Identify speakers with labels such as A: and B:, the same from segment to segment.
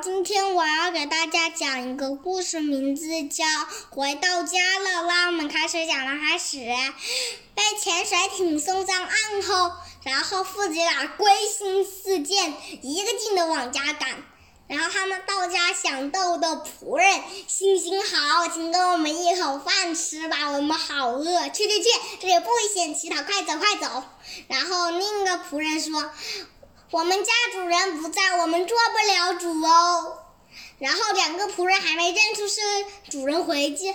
A: 今天我要给大家讲一个故事，名字叫《回到家了》。让我们开始讲了。开始，被潜水艇送上岸后，然后父子俩归心似箭，一个劲的往家赶。然后他们到家，想逗逗仆人：“星星好，请给我们一口饭吃吧，我们好饿。”去去去，这里不危险，乞讨，快走快走。然后另一个仆人说。我们家主人不在，我们做不了主哦。然后两个仆人还没认出是主人回家，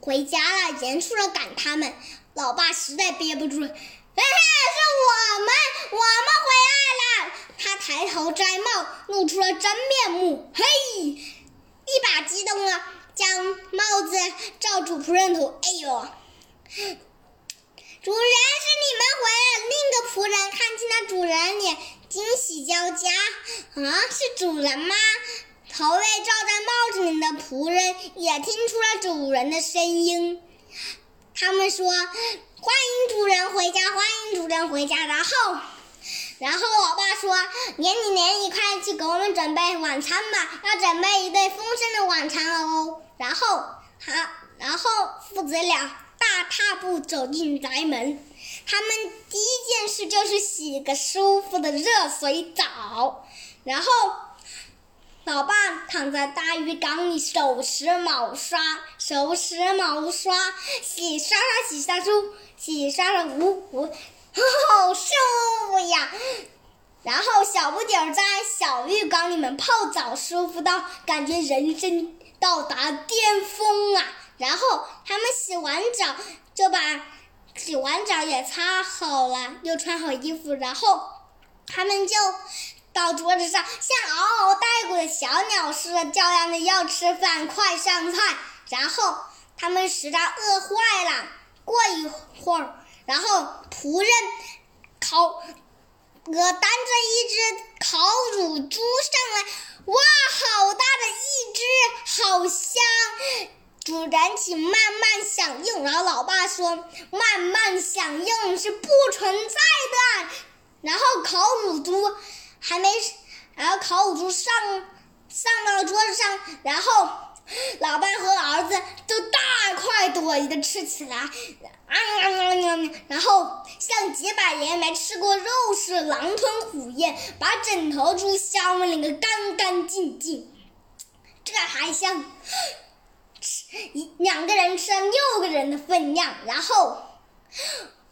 A: 回家了，严肃的赶他们。老爸实在憋不住了，嘿嘿，是我们，我们回来了。他抬头摘帽，露出了真面目，嘿，一把激动啊，将帽子罩住仆人头。哎呦，主人是你们回来。另一个仆人看清了主人脸。惊喜交加，啊，是主人吗？头被罩在帽子里的仆人也听出了主人的声音。他们说：“欢迎主人回家，欢迎主人回家。”然后，然后我爸说：“年你年你快去给我们准备晚餐吧，要准备一顿丰盛的晚餐哦。”然后，好，然后父子俩大踏步走进宅门。他们第一件事就是洗个舒服的热水澡，然后，老爸躺在大浴缸里手持毛刷，手持毛刷洗刷刷洗刷出，洗刷的呜呜，好舒服呀！然后小不点儿在小浴缸里面泡澡，舒服到感觉人生到达巅峰啊！然后他们洗完澡就把。洗完澡也擦好了，又穿好衣服，然后他们就到桌子上，像嗷嗷待哺的小鸟似的叫嚷着要吃饭，快上菜。然后他们实在饿坏了，过一会儿，然后仆人烤，呃，担着一只烤乳猪上来，哇，好大的一只，好香。主人，请慢慢享用。然后老爸说：“慢慢享用是不存在的。”然后烤乳猪还没，然后烤乳猪上上到桌子上，然后老爸和儿子就大快朵颐的吃起来，啊呀呀呀！然后像几百年没吃过肉似的狼吞虎咽，把整头猪消灭了个干干净净。这还像。一两个人吃了六个人的分量，然后，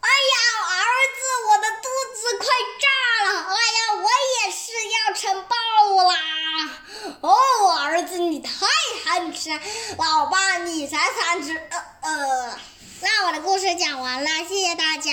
A: 哎呀，儿子，我的肚子快炸了！哎呀，我也是要撑爆啦！哦，儿子，你太贪吃，老爸你才贪吃。呃呃，那我的故事讲完了，谢谢大家。